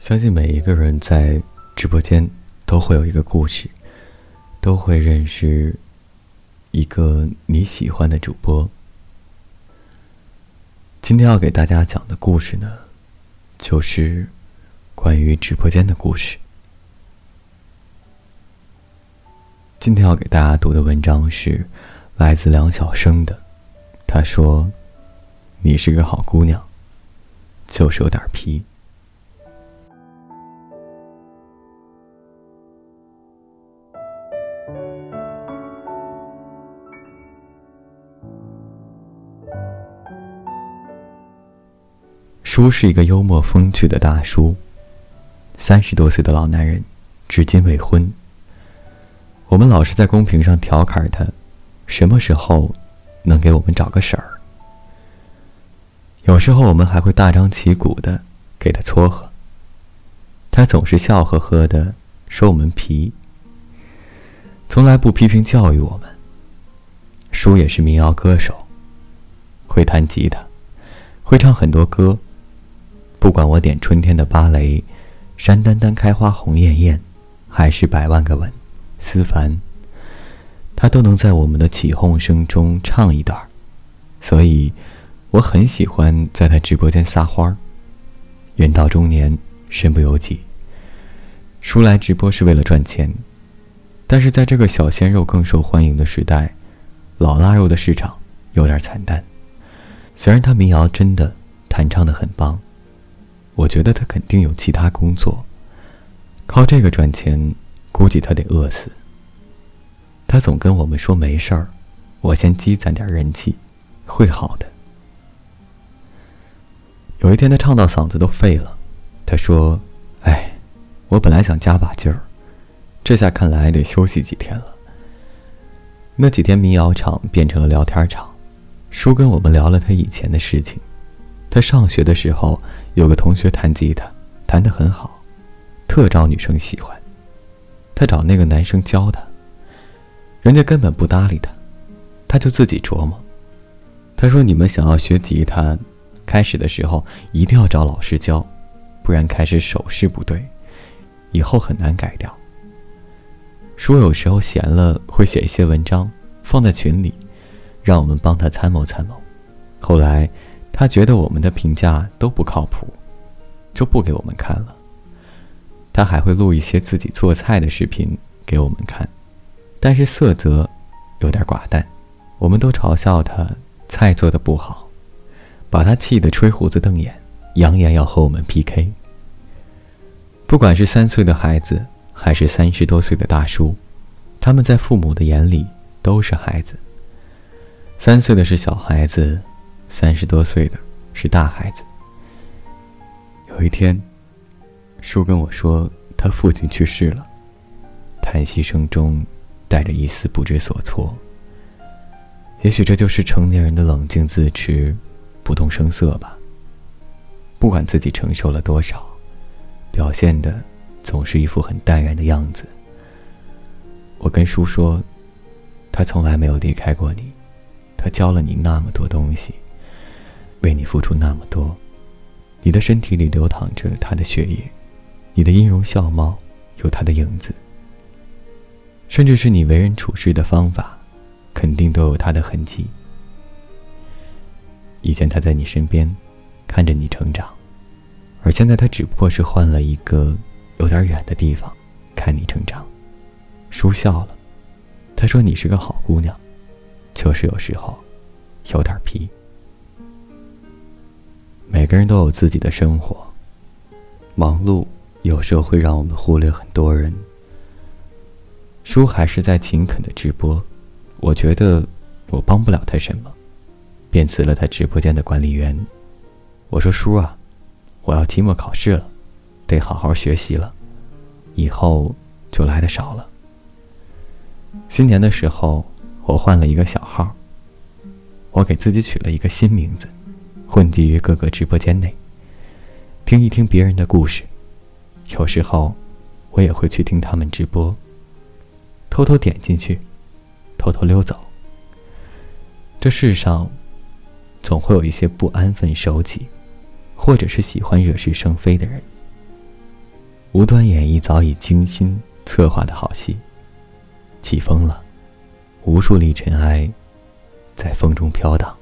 相信每一个人在直播间都会有一个故事，都会认识一个你喜欢的主播。今天要给大家讲的故事呢，就是关于直播间的故事。今天要给大家读的文章是来自梁晓声的，他说：“你是个好姑娘，就是有点皮。”叔是一个幽默风趣的大叔，三十多岁的老男人，至今未婚。我们老是在公屏上调侃他，什么时候能给我们找个婶儿？有时候我们还会大张旗鼓的给他撮合，他总是笑呵呵的说我们皮，从来不批评教育我们。叔也是民谣歌手，会弹吉他，会唱很多歌。不管我点春天的芭蕾，山丹丹开花红艳艳，还是百万个吻，思凡，他都能在我们的起哄声中唱一段所以我很喜欢在他直播间撒欢儿。人到中年，身不由己。叔来直播是为了赚钱，但是在这个小鲜肉更受欢迎的时代，老腊肉的市场有点惨淡。虽然他民谣真的弹唱的很棒。我觉得他肯定有其他工作，靠这个赚钱，估计他得饿死。他总跟我们说没事儿，我先积攒点人气，会好的。有一天他唱到嗓子都废了，他说：“哎，我本来想加把劲儿，这下看来得休息几天了。”那几天民谣场变成了聊天场，叔跟我们聊了他以前的事情。他上学的时候。有个同学弹吉他，弹得很好，特招女生喜欢。他找那个男生教他，人家根本不搭理他，他就自己琢磨。他说：“你们想要学吉他，开始的时候一定要找老师教，不然开始手势不对，以后很难改掉。”说有时候闲了会写一些文章放在群里，让我们帮他参谋参谋。后来。他觉得我们的评价都不靠谱，就不给我们看了。他还会录一些自己做菜的视频给我们看，但是色泽有点寡淡，我们都嘲笑他菜做的不好，把他气得吹胡子瞪眼，扬言要和我们 PK。不管是三岁的孩子，还是三十多岁的大叔，他们在父母的眼里都是孩子。三岁的是小孩子。三十多岁的是大孩子。有一天，叔跟我说他父亲去世了，叹息声中带着一丝不知所措。也许这就是成年人的冷静自持、不动声色吧。不管自己承受了多少，表现的总是一副很淡然的样子。我跟叔说，他从来没有离开过你，他教了你那么多东西。为你付出那么多，你的身体里流淌着他的血液，你的音容笑貌有他的影子，甚至是你为人处事的方法，肯定都有他的痕迹。以前他在你身边，看着你成长，而现在他只不过是换了一个有点远的地方，看你成长。叔笑了，他说：“你是个好姑娘，就是有时候有点皮。”每个人都有自己的生活，忙碌有时候会让我们忽略很多人。叔还是在勤恳的直播，我觉得我帮不了他什么，便辞了他直播间的管理员。我说：“叔啊，我要期末考试了，得好好学习了，以后就来的少了。”新年的时候，我换了一个小号，我给自己取了一个新名字。混迹于各个直播间内，听一听别人的故事。有时候，我也会去听他们直播，偷偷点进去，偷偷溜走。这世上，总会有一些不安分守己，或者是喜欢惹是生非的人。无端演绎早已精心策划的好戏。起风了，无数粒尘埃在风中飘荡。